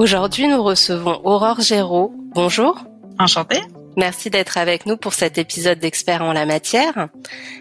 Aujourd'hui, nous recevons Aurore Géraud. Bonjour. Enchantée. Merci d'être avec nous pour cet épisode d'Experts en la matière.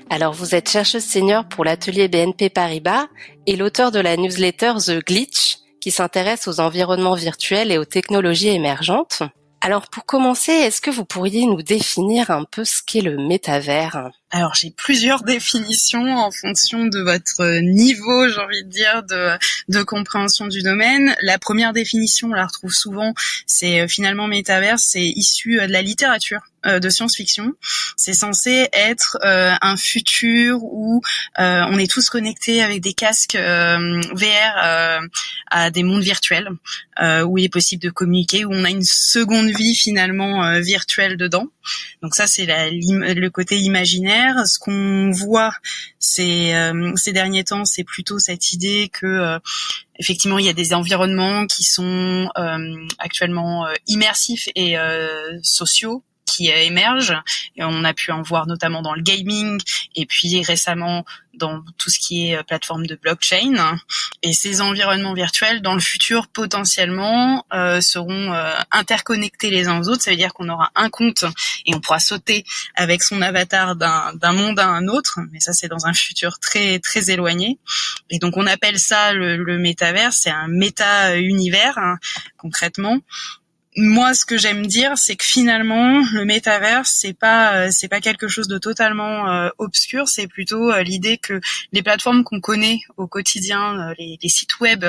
Alors, vous êtes chercheuse senior pour l'atelier BNP Paribas et l'auteur de la newsletter The Glitch, qui s'intéresse aux environnements virtuels et aux technologies émergentes. Alors pour commencer, est-ce que vous pourriez nous définir un peu ce qu'est le métavers? Alors j'ai plusieurs définitions en fonction de votre niveau, j'ai envie de dire, de, de compréhension du domaine. La première définition, on la retrouve souvent, c'est euh, finalement métavers, c'est issu euh, de la littérature euh, de science-fiction. C'est censé être un futur où on est tous connectés avec des casques VR à des mondes virtuels, où il est possible de communiquer, où on a une seconde vie finalement virtuelle dedans. Donc ça, c'est le côté imaginaire. Ce qu'on voit ces, euh, ces derniers temps, c'est plutôt cette idée que euh, effectivement, il y a des environnements qui sont euh, actuellement immersifs et sociaux qui émergent. Et on a pu en voir notamment dans le gaming et puis récemment dans tout ce qui est euh, plateforme de blockchain. Et ces environnements virtuels, dans le futur, potentiellement, euh, seront euh, interconnectés les uns aux autres. Ça veut dire qu'on aura un compte et on pourra sauter avec son avatar d'un monde à un autre. Mais ça, c'est dans un futur très très éloigné. Et donc, on appelle ça le, le métavers. C'est un méta-univers, hein, concrètement moi, ce que j'aime dire, c'est que finalement, le métavers, c'est pas, euh, c'est pas quelque chose de totalement euh, obscur. C'est plutôt euh, l'idée que les plateformes qu'on connaît au quotidien, les, sites web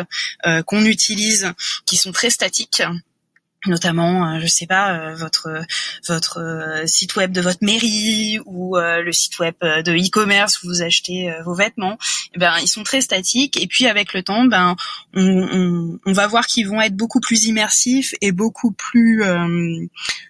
qu'on utilise, qui sont très statiques, notamment euh, je sais pas euh, votre votre euh, site web de votre mairie ou le site web de e-commerce où vous achetez vos vêtements. Eh ben ils sont très statiques et puis avec le temps ben on, va voir qu'ils vont être beaucoup plus immersifs et beaucoup plus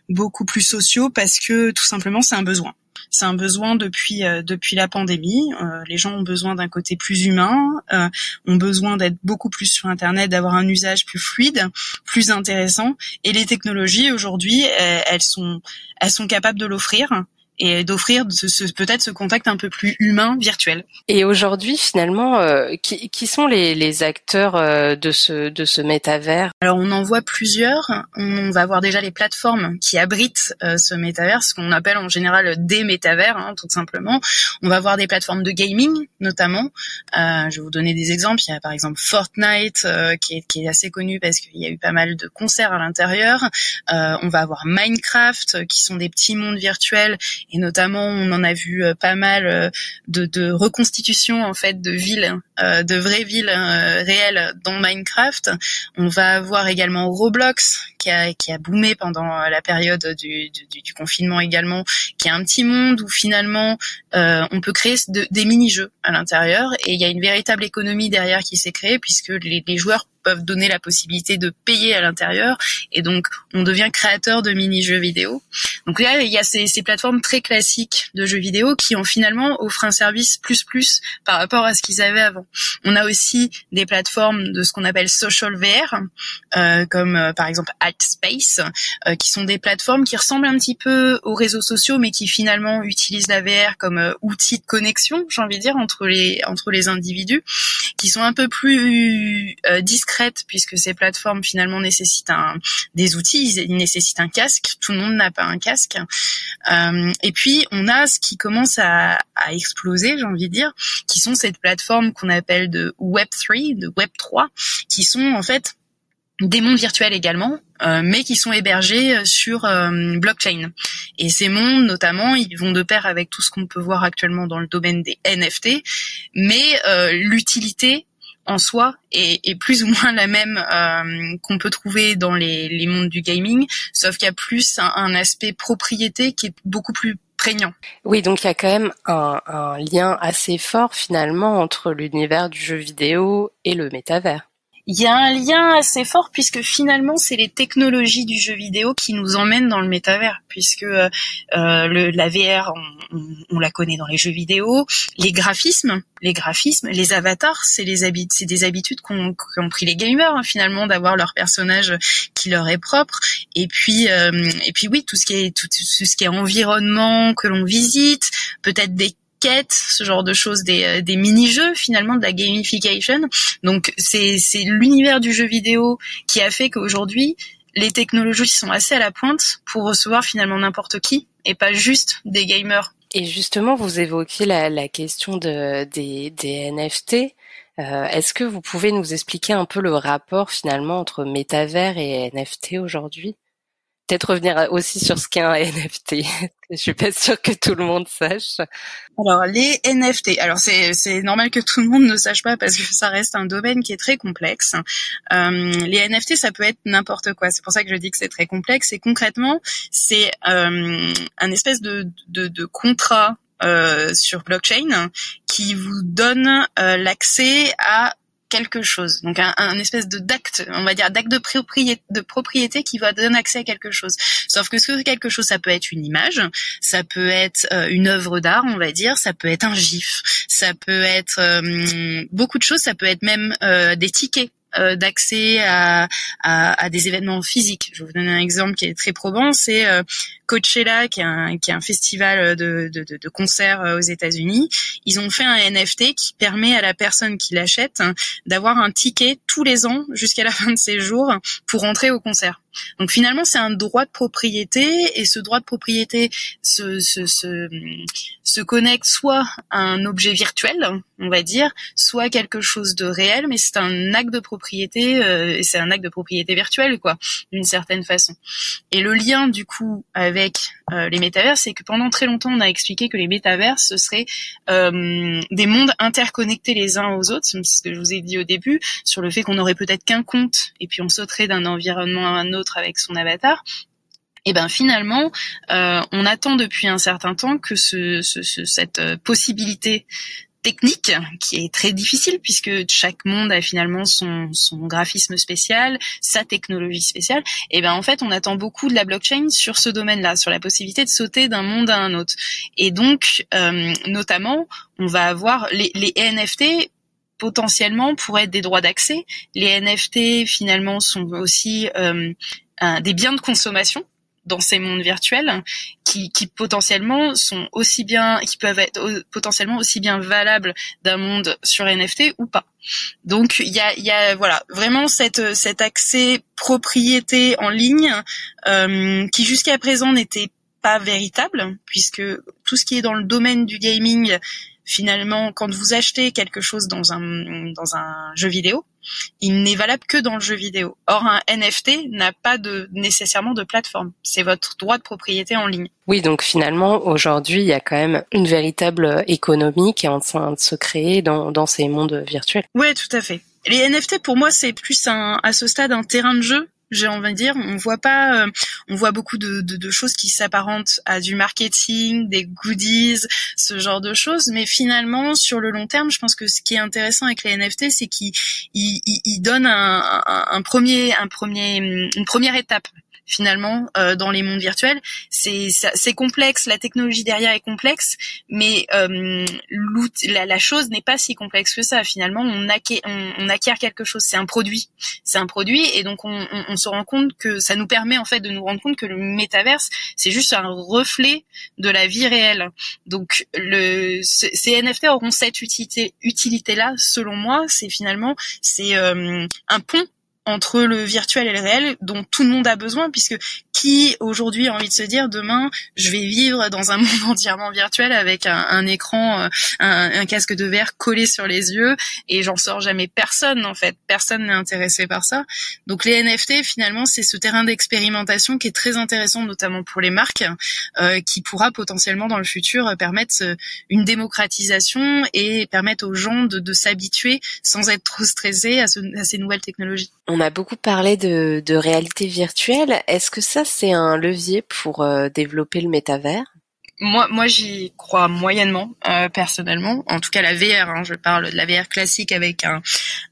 beaucoup plus sociaux parce que tout simplement c'est un besoin c'est un besoin depuis euh, depuis la pandémie. Euh, les gens ont besoin d'un côté plus humain, euh, ont besoin d'être beaucoup plus sur Internet, d'avoir un usage plus fluide, plus intéressant. Et les technologies aujourd'hui, elles sont elles sont capables de l'offrir et d'offrir ce, peut-être ce contact un peu plus humain virtuel. Et aujourd'hui, finalement, euh, qui, qui, sont les, les acteurs euh, de ce de ce métavers? Alors, on en voit plusieurs. On va avoir déjà les plateformes qui abritent euh, ce métavers, ce qu'on appelle en général des métavers, hein, tout simplement. On va avoir des plateformes de gaming, notamment. je vais vous donner des exemples. Il y a par exemple Fortnite, qui est, qui, est, assez connu parce qu'il y a eu pas mal de concerts à l'intérieur. on va avoir Minecraft, qui sont des petits mondes virtuels et notamment on en a vu euh, pas mal euh, de, de reconstitutions en fait de villes, euh, de vraies villes réelles dans Minecraft. On va avoir également Roblox qui a qui a boomé pendant la période du, du, du confinement également, qui est un petit monde où finalement on peut créer des mini-jeux à l'intérieur et il y a une véritable économie derrière qui s'est créée puisque les, les joueurs peuvent donner la possibilité de payer à l'intérieur et donc on devient créateur de mini-jeux vidéo. Donc là, il y a ces, ces, plateformes très classiques de jeux vidéo qui ont finalement offert un service plus plus par rapport à ce qu'ils avaient avant. On a aussi des plateformes de ce qu'on appelle social VR, euh, comme euh, par exemple Altspace, euh, qui sont des plateformes qui ressemblent un petit peu aux réseaux sociaux, mais qui finalement utilisent la VR comme euh, outil de connexion, j'ai envie de dire, entre les entre les individus, qui sont un peu plus euh, puisque ces plateformes finalement nécessitent un, des outils, ils nécessitent un casque. Tout le monde n'a pas un casque. Euh, et puis on a ce qui commence à, à exploser, j'ai envie de dire, qui sont ces plateformes qu'on appelle de Web 3, de Web 3, qui sont en fait des mondes virtuels également, euh, mais qui sont hébergés euh, sur blockchain. Et ces mondes, notamment, ils vont de pair avec tout ce qu'on peut voir actuellement dans le domaine des NFT, mais l'utilité en soi est, plus ou moins la même euh, qu'on peut trouver dans les, mondes du gaming, sauf qu'il y a plus un, aspect propriété qui est beaucoup plus prégnant. Oui, donc il y a quand même un, un lien assez fort finalement entre l'univers du jeu vidéo et le métavers. Il y a un lien assez fort puisque finalement c'est les technologies du jeu vidéo qui nous emmènent dans le métavers puisque euh, le, la VR on, on, la connaît dans les jeux vidéo, les graphismes, les graphismes, les avatars, c'est les habits, c'est des habitudes qu'ont qu pris les gamers hein, finalement d'avoir leur personnage qui leur est propre. Et puis euh, et puis oui tout ce qui est tout ce qui est environnement que l'on visite, peut-être des quêtes, ce genre de choses, des, euh, des mini-jeux finalement, de la gamification. Donc c'est l'univers du jeu vidéo qui a fait qu'aujourd'hui les technologies sont assez à la pointe pour recevoir finalement n'importe qui et pas juste des gamers. Et justement, vous évoquiez la, la question de, des, des NFT. Euh, Est-ce que vous pouvez nous expliquer un peu le rapport finalement entre métavers et NFT aujourd'hui? Peut-être revenir aussi sur ce qu'est un NFT. Je suis pas sûre que tout le monde sache. Alors les NFT, alors c'est c'est normal que tout le monde ne sache pas parce que ça reste un domaine qui est très complexe. Euh, les NFT, ça peut être n'importe quoi. C'est pour ça que je dis que c'est très complexe. Et concrètement, c'est euh, un espèce de de, de contrat euh, sur blockchain qui vous donne euh, l'accès à quelque chose. Donc un, un espèce de d'acte, on va dire d'acte de propriété, de propriété qui va donner accès à quelque chose. Sauf que ce quelque chose, ça peut être une image, ça peut être euh, une œuvre d'art, on va dire, ça peut être un gif, ça peut être euh, beaucoup de choses, ça peut être même euh, des tickets euh, d'accès à, à, à, des événements physiques. Je vais vous donner un exemple qui est très probant, c'est euh, Coachella, qui est un, qui est un festival de, de, de, de concerts euh, aux États-Unis. Ils ont fait un NFT qui permet à la personne qui l'achète d'avoir un ticket tous les ans jusqu'à la fin de ses jours pour entrer au concert. Donc finalement, c'est un droit de propriété et ce droit de propriété se, se, se, se, connecte soit à un objet virtuel, on va dire, soit quelque chose de réel, mais c'est un acte de propriété euh, et c'est un acte de propriété virtuel, quoi, d'une certaine façon. Et le lien du coup avec euh, les métavers, c'est que pendant très longtemps, on a expliqué que les métavers, ce seraient euh, des mondes interconnectés les uns aux autres, c'est ce que je vous ai dit au début, sur le fait qu'on aurait peut-être qu'un compte et puis on sauterait d'un environnement à un autre avec son avatar. Et ben finalement, euh, on attend depuis un certain temps que ce, ce, ce, cette euh, possibilité technique qui est très difficile puisque chaque monde a finalement son, graphisme spécial, sa technologie spéciale. Et ben en fait, on attend beaucoup de la blockchain sur ce domaine-là, sur la possibilité de sauter d'un monde à un autre. Et donc, euh, notamment, on va avoir les NFT potentiellement pourraient être des droits d'accès. Les NFT finalement sont aussi euh, des biens de consommation dans ces mondes virtuels qui, qui potentiellement sont aussi bien, qui peuvent être potentiellement aussi bien valables d'un monde sur NFT ou pas. Donc il y a, y a voilà vraiment cette, cet accès propriété en ligne euh, qui jusqu'à présent n'était pas véritable puisque tout ce qui est dans le domaine du gaming finalement, quand vous achetez quelque chose dans un, dans un jeu vidéo, il n'est valable que dans le jeu vidéo. Or, un NFT n'a pas de, nécessairement de plateforme. C'est votre droit de propriété en ligne. Oui, donc finalement, aujourd'hui, il y a quand même une véritable économie qui est en train de se créer dans, dans ces mondes virtuels. Oui, tout à fait. Les NFT, pour moi, c'est plus un, à ce stade un terrain de jeu j'ai envie de dire. On voit pas, euh, on voit beaucoup de, de, choses qui s'apparentent à du marketing, des goodies, ce genre de choses. Mais finalement, sur le long terme, je pense que ce qui est intéressant avec les NFT, c'est qu'ils ils, donnent un, premier, un premier, une première étape finalement euh, dans les mondes virtuels. C'est complexe, la technologie derrière est complexe, mais euh, la, la, chose n'est pas si complexe que ça. Finalement, on, acquiert, on, acquiert quelque chose, c'est un produit, c'est un produit, et donc on, on, on, se rend compte que ça nous permet en fait de nous rendre compte que le métaverse c'est juste un reflet de la vie réelle. Donc le ces NFT auront cette utilité utilité là, selon moi, c'est finalement c'est euh, un pont entre le virtuel et le réel dont tout le monde a besoin puisque qui aujourd'hui a envie de se dire demain je vais vivre dans un monde entièrement virtuel avec un, écran, euh, un, casque de verre collé sur les yeux et j'en sors jamais personne en fait, personne n'est intéressé par ça. Donc les NFT finalement c'est ce terrain d'expérimentation qui est très intéressant notamment pour les marques euh, qui pourra potentiellement dans le futur permettre euh, une démocratisation et permettre aux gens de, s'habituer sans être trop stressés à, ce, à ces nouvelles technologies. A beaucoup parlé de, de réalité virtuelle. Est-ce que ça c'est un levier pour euh, développer le métavers? Moi, moi, j'y crois moyennement, euh, personnellement. En tout cas, la VR. Hein, je parle de la VR classique avec un,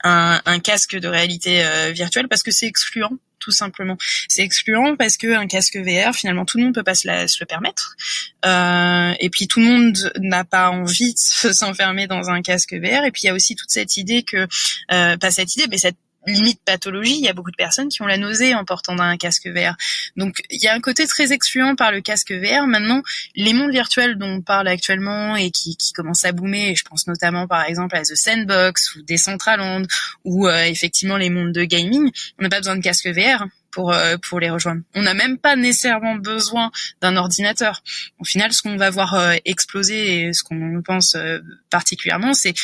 un, un casque de réalité euh, virtuelle parce que c'est excluant tout simplement. C'est excluant parce que un casque VR, finalement, tout le monde peut pas se, le permettre. Euh, et puis tout le monde n'a pas envie de s'enfermer dans un casque VR. Et puis il y a aussi toute cette idée que, euh, pas cette idée, mais cette limite pathologie, il y a beaucoup de personnes qui ont la nausée en portant un casque VR. Donc il y a un côté très excluant par le casque VR. Maintenant, les mondes virtuels dont on parle actuellement et qui, qui commencent à boomer, et je pense notamment par exemple à The Sandbox ou Decentraland ou euh, effectivement les mondes de gaming, on n'a pas besoin de casque VR pour euh, pour les rejoindre. On n'a même pas nécessairement besoin d'un ordinateur. Au final, ce qu'on va voir euh, exploser et ce qu'on pense euh, particulièrement, c'est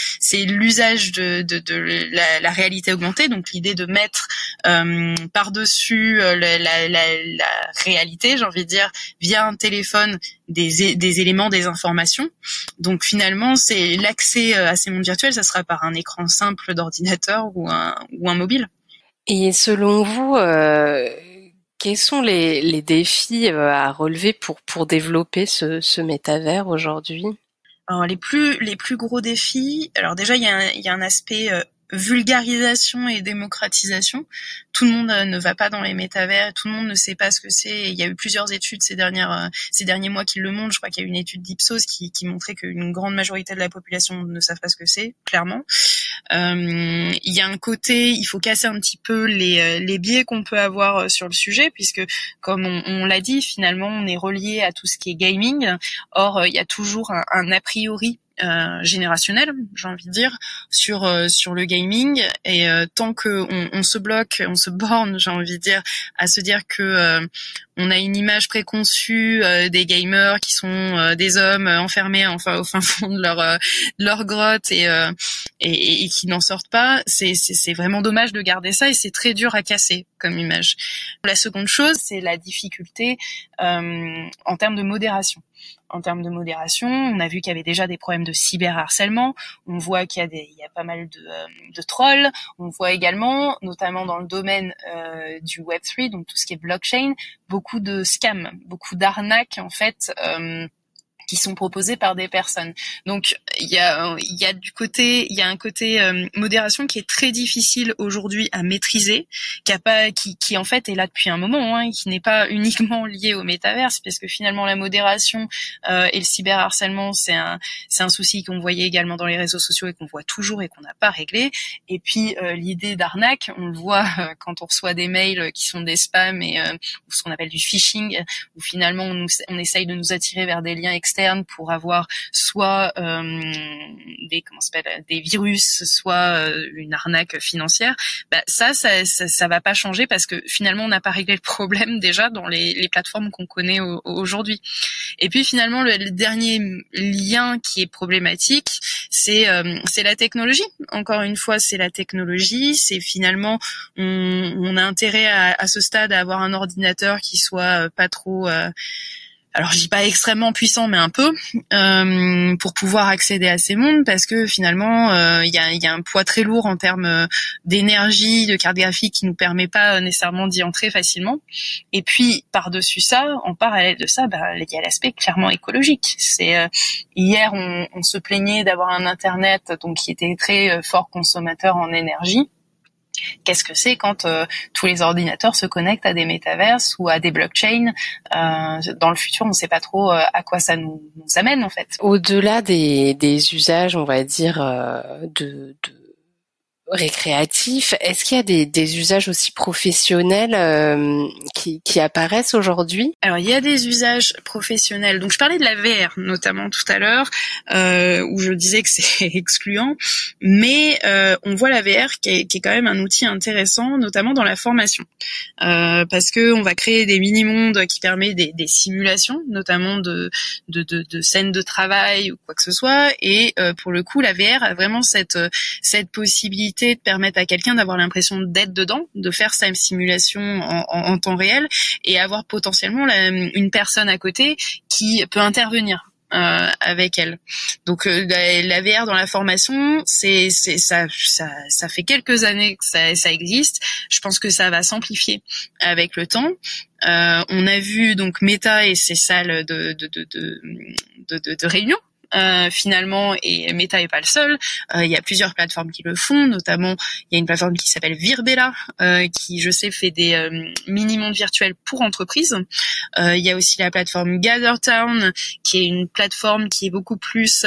l'usage de de, de la, la, réalité augmentée, donc l'idée de mettre par dessus la, la, la, réalité, j'ai envie de dire, via un téléphone des, des éléments, des informations. Donc finalement, c'est l'accès à ces mondes virtuels, ça sera par un écran simple d'ordinateur ou un ou un mobile. Et selon vous, euh, quels sont les, les défis euh, à relever pour, pour développer ce, ce métavers aujourd'hui? Alors les plus les plus gros défis, alors déjà il y a un, y a un aspect euh, vulgarisation et démocratisation. Tout le monde euh, ne va pas dans les métavers, tout le monde ne sait pas ce que c'est. Il y a eu plusieurs études ces dernières euh, ces derniers mois qui le montrent. Je crois qu'il y a eu une étude d'Ipsos qui, qui montrait qu'une grande majorité de la population ne savent pas ce que c'est, clairement. Euh, il y a un côté, il faut casser un petit peu les, euh, biais qu'on peut avoir sur le sujet, puisque comme on, l'a dit, finalement, on est relié à tout ce qui est gaming. Or, il y a toujours un a priori euh, générationnel, j'ai envie de dire, sur euh, sur le gaming. Et euh, tant que on, on, se bloque, on se borne, j'ai envie de dire, à se dire que on a une image préconçue des gamers qui sont des hommes enfermés enfin au fin fond de leur leur grotte et et, et, qui n'en sortent pas. C'est c'est vraiment dommage de garder ça et c'est très dur à casser comme image. La seconde chose, c'est la difficulté en termes de modération en termes de modération. On a vu qu'il y avait déjà des problèmes de cyberharcèlement. On voit qu'il y a des, il y a pas mal de, euh, trolls. On voit également, notamment dans le domaine euh, du Web 3, donc tout ce qui est blockchain, beaucoup de scams, beaucoup d'arnaques en fait. Euh, qui sont proposés par des personnes. Donc il y a y a du côté il y a un côté euh, modération qui est très difficile aujourd'hui à maîtriser, qui a pas qui qui en fait est là depuis un moment, hein, qui n'est pas uniquement lié au métaverse, parce que finalement la modération euh, et le cyberharcèlement c'est un c'est un souci qu'on voyait également dans les réseaux sociaux et qu'on voit toujours et qu'on n'a pas réglé. Et puis euh, l'idée d'arnaque, on le voit euh, quand on reçoit des mails qui sont des spams et ou ce qu'on appelle du phishing, où finalement on, nous, on essaye de nous attirer vers des liens externes pour avoir soit euh, des comment s'appelle des virus, soit euh, une arnaque financière, bah, ça, ça, ça, va pas changer parce que finalement on n'a pas réglé le problème déjà dans les, les plateformes qu'on connaît aujourd'hui. Et puis finalement le, dernier lien qui est problématique, c'est euh, c'est la technologie. Encore une fois, c'est la technologie. C'est finalement on, on, a intérêt à, à, ce stade à avoir un ordinateur qui soit pas trop alors je dis pas extrêmement puissant, mais un peu, euh, pour pouvoir accéder à ces mondes, parce que finalement euh, il y, a, un poids très lourd en termes euh, d'énergie, de carte graphique qui nous permet pas nécessairement d'y entrer facilement. Et puis par dessus ça, en parallèle de ça, bah, il y a l'aspect clairement écologique. C'est hier on, on, se plaignait d'avoir un internet donc qui était très fort consommateur en énergie. Qu'est-ce que c'est quand euh, tous les ordinateurs se connectent à des métaverses ou à des blockchains euh, Dans le futur, on ne sait pas trop euh, à quoi ça nous, amène en fait. Au-delà des, des, usages, on va dire, de, de récréatif. Est-ce qu'il y a des, des, usages aussi professionnels euh, qui, qui, apparaissent aujourd'hui? Alors il y a des usages professionnels. Donc je parlais de la VR notamment tout à l'heure, euh, où je disais que c'est excluant, mais euh, on voit la VR qui est, qui est, quand même un outil intéressant, notamment dans la formation, euh, parce que on va créer des mini-mondes qui permettent des, des simulations, notamment de, de, de, de, scènes de travail ou quoi que ce soit, et euh, pour le coup la VR a vraiment cette, cette possibilité de permettre à quelqu'un d'avoir l'impression d'être dedans, de faire sa simulation en, temps réel et avoir potentiellement une personne à côté qui peut intervenir avec elle. Donc la, VR dans la formation, c'est ça, ça ça fait quelques années que ça ça existe. Je pense que ça va s'amplifier avec le temps. on a vu donc Meta et ses salles de de de, de, de, de réunion euh, finalement, et Meta est pas le seul. Euh, il y a plusieurs plateformes qui le font, notamment il y a une plateforme qui s'appelle Virbella, euh, qui je sais fait des mini-mondes virtuels pour entreprises. il y a aussi la plateforme GatherTown, qui est une plateforme qui est beaucoup plus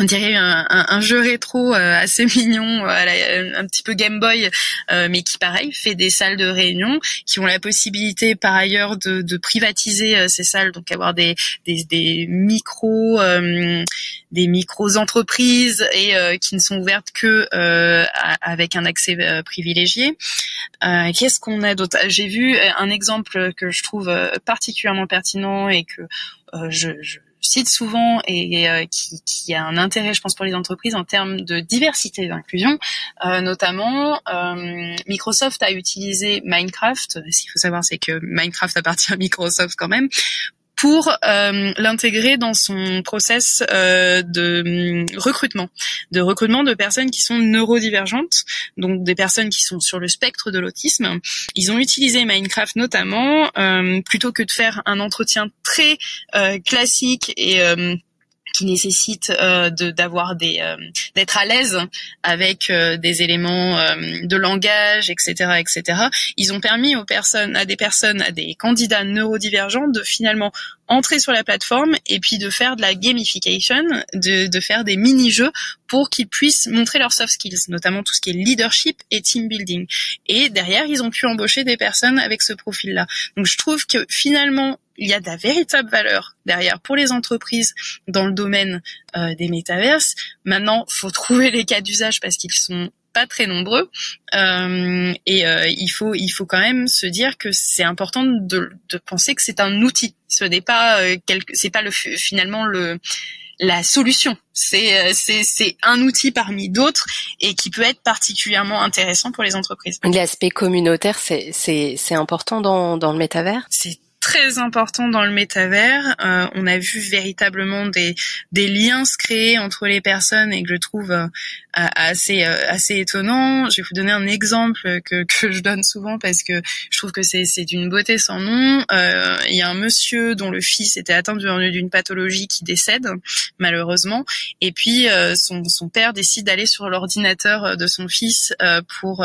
on dirait un, un, un, jeu rétro euh, assez mignon, euh, un petit peu Game Boy, euh, mais qui pareil fait des salles de réunion, qui ont la possibilité par ailleurs de, de privatiser ces salles, donc avoir des, des, des micros, des micros entreprises et qui ne sont ouvertes que avec un accès privilégié. Qu'est-ce qu'on a d'autre? J'ai vu un exemple que je trouve particulièrement pertinent et que je, je cite souvent et, euh, qui, a un intérêt, je pense, pour les entreprises en termes de diversité d'inclusion. Euh, notamment, euh, Microsoft a utilisé Minecraft. Ce qu'il faut savoir, c'est que Minecraft appartient à Microsoft quand même pour euh, l'intégrer dans son process euh, de hum, recrutement, de recrutement de personnes qui sont neurodivergentes, donc des personnes qui sont sur le spectre de l'autisme. Ils ont utilisé Minecraft notamment euh, plutôt que de faire un entretien très classique et qui nécessite euh, d'avoir des euh, d'être à l'aise avec euh, des éléments de langage, etc., etc. Ils ont permis aux personnes, à des personnes, à des candidats neurodivergents de finalement entrer sur la plateforme et puis de faire de la gamification, de, de faire des mini-jeux pour qu'ils puissent montrer leurs soft skills, notamment tout ce qui est leadership et team building. Et derrière, ils ont pu embaucher des personnes avec ce profil-là. Donc je trouve que finalement, il y a de la véritable valeur derrière pour les entreprises dans le domaine euh, des métaverses. Maintenant, faut trouver les cas d'usage parce qu'ils sont pas très nombreux euh, et euh, il faut il faut quand même se dire que c'est important de, de penser que c'est un outil. Ce n'est pas euh, quelque, c'est pas le finalement le la solution. C'est euh, c'est c'est un outil parmi d'autres et qui peut être particulièrement intéressant pour les entreprises. L'aspect communautaire, c'est c'est c'est important dans dans le métavers? C'est très important dans le métavers. Euh, on a vu véritablement des, des liens se créer entre les personnes et que je trouve euh, assez euh, assez étonnant. Je vais vous donner un exemple que, que je donne souvent parce que je trouve que c'est d'une beauté sans nom. Il y a un monsieur dont le fils était atteint d'une pathologie qui décède malheureusement et puis son son père décide d'aller sur l'ordinateur de son fils pour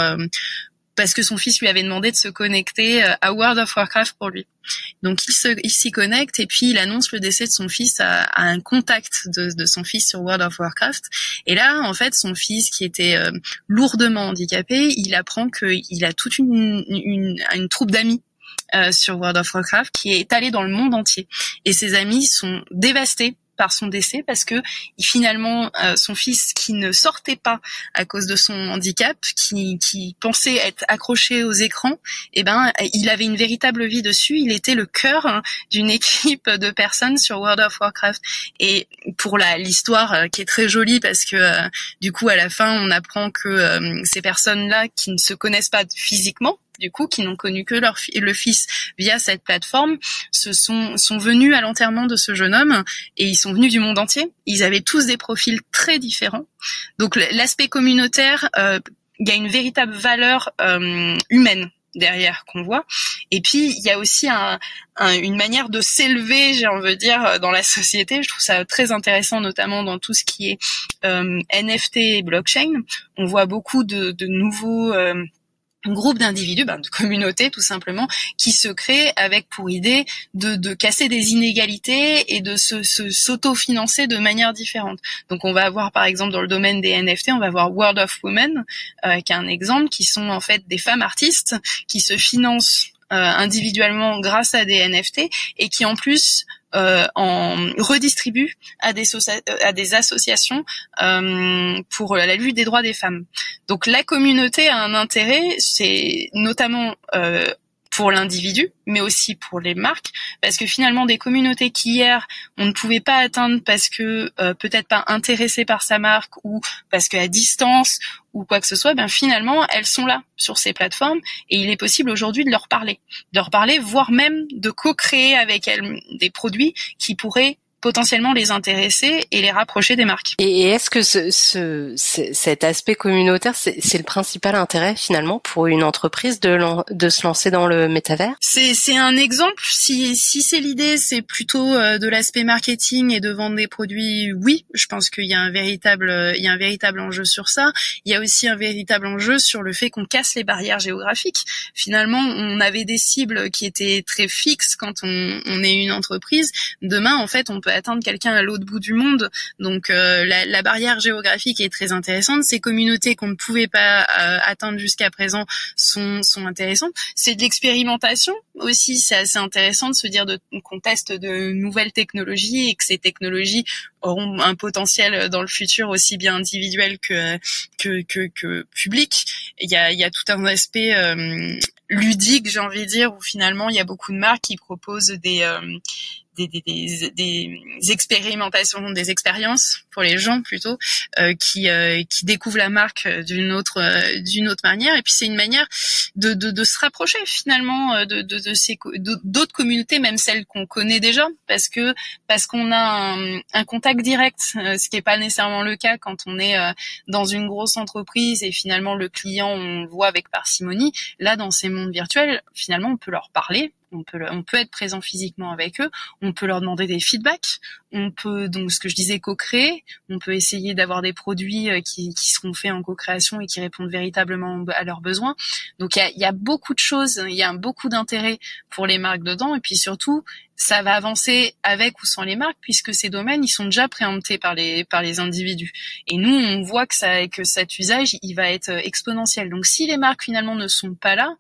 parce que son fils lui avait demandé de se connecter euh, à World of Warcraft pour lui. Donc il s'y connecte et puis il annonce le décès de son fils à, un contact de, son fils sur World of Warcraft. Et là, en fait, son fils qui était euh, lourdement handicapé, il apprend qu'il a toute une, une, troupe d'amis euh, sur World of Warcraft qui est allé dans le monde entier. Et ses amis sont dévastés par son décès parce que finalement euh, son fils qui ne sortait pas à cause de son handicap, qui, qui pensait être accroché aux écrans, eh ben il avait une véritable vie dessus. Il était le cœur hein, d'une équipe de personnes sur World of Warcraft. Et pour la l'histoire euh, qui est très jolie parce que euh, du coup à la fin on apprend que ces personnes là qui ne se connaissent pas physiquement du coup, qui n'ont connu que leur le fils via cette plateforme, se sont, sont venus à l'enterrement de ce jeune homme et ils sont venus du monde entier. Ils avaient tous des profils très différents. Donc l'aspect communautaire euh, il y a une véritable valeur euh, humaine derrière qu'on voit. Et puis il y a aussi un, une manière de s'élever, j'ai envie de dire, dans la société. Je trouve ça très intéressant, notamment dans tout ce qui est euh, NFT et blockchain. On voit beaucoup de, de nouveaux euh, groupe d'individus, ben, de communautés tout simplement, qui se créent avec pour idée de, de casser des inégalités et de se, se s'autofinancer de manière différente. Donc on va avoir par exemple dans le domaine des NFT, on va avoir World of Women, euh, qui est un exemple, qui sont en fait des femmes artistes qui se financent euh, individuellement grâce à des NFT et qui en plus en redistribue à des, à des associations euh, pour la lutte des droits des femmes. Donc la communauté a un intérêt, c'est notamment euh, pour l'individu, mais aussi pour les marques, parce que finalement des communautés qui hier on ne pouvait pas atteindre parce que euh, peut-être pas intéressées par sa marque ou parce qu'à distance ou quoi que ce soit, ben finalement elles sont là sur ces plateformes et il est possible aujourd'hui de leur parler, de leur parler, voire même de co-créer avec elles des produits qui pourraient potentiellement les intéresser et les rapprocher des marques. Et, est-ce que ce, ce, cet aspect communautaire, c'est le principal intérêt finalement pour une entreprise de, de se lancer dans le métavers? C'est un exemple. Si, si c'est l'idée, c'est plutôt euh, de l'aspect marketing et de vendre des produits. Oui, je pense qu'il y a un véritable, il y a un véritable enjeu sur ça. Il y a aussi un véritable enjeu sur le fait qu'on casse les barrières géographiques. Finalement, on avait des cibles qui étaient très fixes quand on, on est une entreprise. Demain, en fait, on peut atteindre quelqu'un à l'autre bout du monde. Donc euh, la, barrière géographique est très intéressante. Ces communautés qu'on ne pouvait pas euh, atteindre jusqu'à présent sont, sont intéressantes. C'est de l'expérimentation aussi. C'est assez intéressant de se dire qu'on teste de nouvelles technologies et que ces technologies auront un potentiel dans le futur aussi bien individuel que que, que, que public. Il y a, y a tout un aspect euh, ludique, j'ai envie de dire, où finalement il y a beaucoup de marques qui proposent des des, des, des, des, expérimentations, des expériences pour les gens plutôt euh, qui euh, qui découvrent la marque d'une autre euh, d'une autre manière. Et puis c'est une manière de, de, de se rapprocher finalement euh, de de, de ces d'autres communautés, même celles qu'on connaît déjà, parce que parce qu'on a un, un, contact direct, ce qui n'est pas nécessairement le cas quand on est dans une grosse entreprise et finalement le client on le voit avec parcimonie. Là, dans ces mondes virtuels, finalement, on peut leur parler on peut, on peut être présent physiquement avec eux, on peut leur demander des feedbacks, on peut donc ce que je disais co-créer, on peut essayer d'avoir des produits euh, qui, qui seront faits en co-création et qui répondent véritablement à leurs besoins. Donc il y a, y a, beaucoup de choses, il y a beaucoup d'intérêt pour les marques dedans et puis surtout ça va avancer avec ou sans les marques puisque ces domaines ils sont déjà préemptés par les par les individus. Et nous on voit que ça que cet usage il va être exponentiel. Donc si les marques finalement ne sont pas là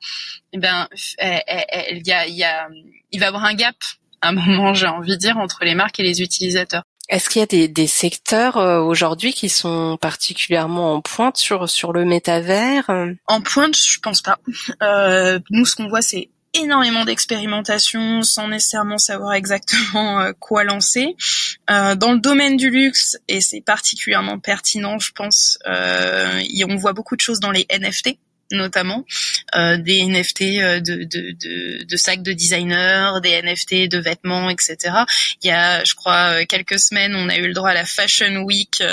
eh ben il y a il y a il va y avoir un gap à un moment j'ai envie de dire entre les marques et les utilisateurs. Est-ce qu'il y a des, des secteurs euh, aujourd'hui qui sont particulièrement en pointe sur sur le métavers? En pointe, je pense pas. Euh, nous, ce qu'on voit, c'est énormément d'expérimentation sans nécessairement savoir exactement euh, quoi lancer. Euh, dans le domaine du luxe, et c'est particulièrement pertinent, je pense, euh, on voit beaucoup de choses dans les NFT notamment euh, des NFT de, de, de, de, sacs de designer, des NFT de vêtements, etc. Il y a, je crois, quelques semaines, on a eu le droit à la Fashion Week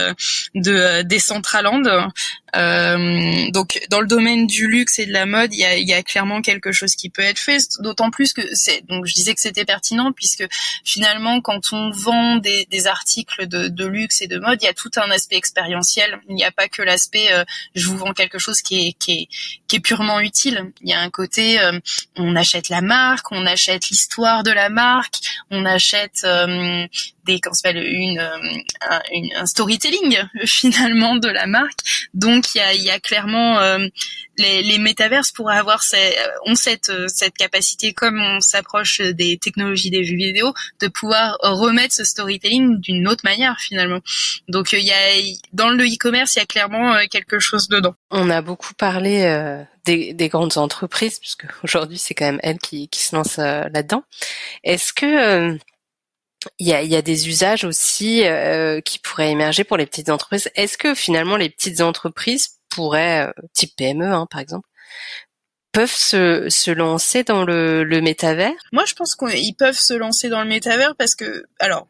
de Decentraland, euh, donc dans le domaine du luxe et de la mode, il y a, clairement quelque chose qui peut être fait. D'autant plus que c'est donc je disais que c'était pertinent puisque finalement quand on vend des, articles de, luxe et de mode, il y a tout un aspect expérientiel. Il n'y a pas que l'aspect euh, je vous vends quelque chose qui est, qui est purement utile. Il y a un côté euh, on achète la marque, on achète l'histoire de la marque, on achète euh, des comment s'appelle une, un, une, un storytelling finalement de la marque. Donc il y a, y a clairement euh, les, les métaverses pourraient avoir ces, euh, ont cette euh, cette capacité comme on s'approche des technologies des jeux vidéo de pouvoir remettre ce storytelling d'une autre manière finalement. Donc il y a dans le e-commerce il y a clairement quelque chose dedans. On a beaucoup parlé des, des, grandes entreprises puisque aujourd'hui c'est quand même elles qui, se lancent là-dedans. Est-ce que il y a, des usages aussi euh, qui pourraient émerger pour les petites entreprises? Est-ce que finalement les petites entreprises pourraient, euh, type PME hein, par exemple, peuvent se, se lancer dans le, le métavers? Moi, je pense qu'ils peuvent se lancer dans le métavers parce que, alors,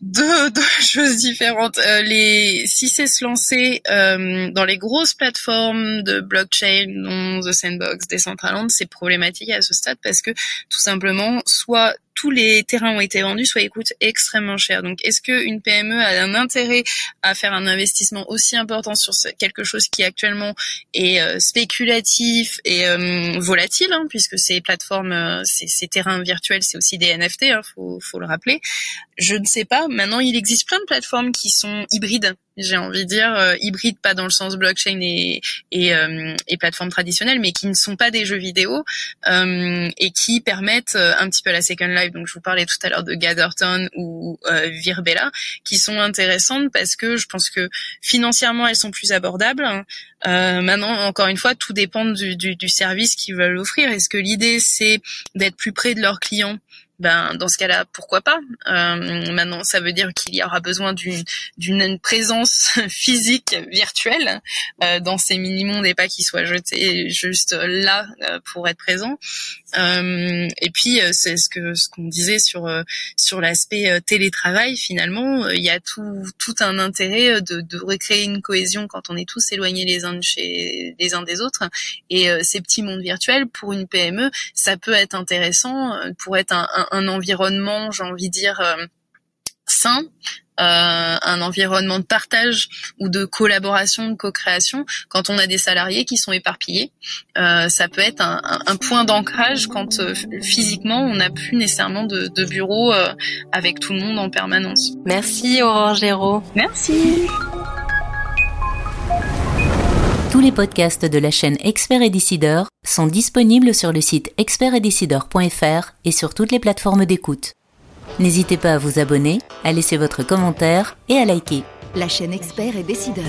deux, deux choses différentes. Euh, les, si c'est se lancer euh, dans les grosses plateformes de blockchain, dont The Sandbox, Decentraland, c'est problématique à ce stade parce que tout simplement, soit tous les terrains ont été vendus, soit ils coûtent extrêmement cher. Donc, est-ce qu'une PME a un intérêt à faire un investissement aussi important sur quelque chose qui actuellement est euh, spéculatif et euh, volatile, hein, puisque ces plateformes, euh, ces, terrains virtuels, c'est aussi des NFT, hein, faut le rappeler. Je ne sais pas. Maintenant, il existe plein de plateformes qui sont hybrides j'ai envie de dire euh, hybrides, pas dans le sens blockchain et et, euh, et plateformes traditionnelles, mais qui ne sont pas des jeux vidéo euh, et qui permettent euh, un petit peu la Second Life. Donc je vous parlais tout à l'heure de Gatherton ou euh, Virbella, qui sont intéressantes parce que je pense que financièrement elles sont plus abordables. maintenant, encore une fois, tout dépend du, du, du service qu'ils veulent offrir. Est-ce que l'idée c'est d'être plus près de leurs clients ben dans ce cas-là, pourquoi pas? Euh, Maintenant, ça veut dire qu'il y aura besoin d'une présence physique virtuelle euh, dans ces mini-mondes et pas qu'ils soient jetés juste là euh, pour être présent. Euh, et puis, euh, c'est ce que ce qu'on disait sur sur l'aspect télétravail. Finalement, il y a tout tout un intérêt de, de recréer une cohésion quand on est tous éloignés les uns de chez les uns des autres. Et ces petits mondes virtuels pour une PME, ça peut être intéressant pour être un un, environnement, j'ai envie de dire, euh, sain, euh, un environnement de partage ou de collaboration, de co-création. Quand on a des salariés qui sont éparpillés, euh, ça peut être un, point d'ancrage quand physiquement on n'a plus nécessairement de, de bureau avec tout le monde en permanence. Merci Aurore Géraud. Merci. Les podcasts de la chaîne Expert et Décideur sont disponibles sur le site expertetdecideur.fr et sur toutes les plateformes d'écoute. N'hésitez pas à vous abonner, à laisser votre commentaire et à liker. La chaîne Expert et Décideur.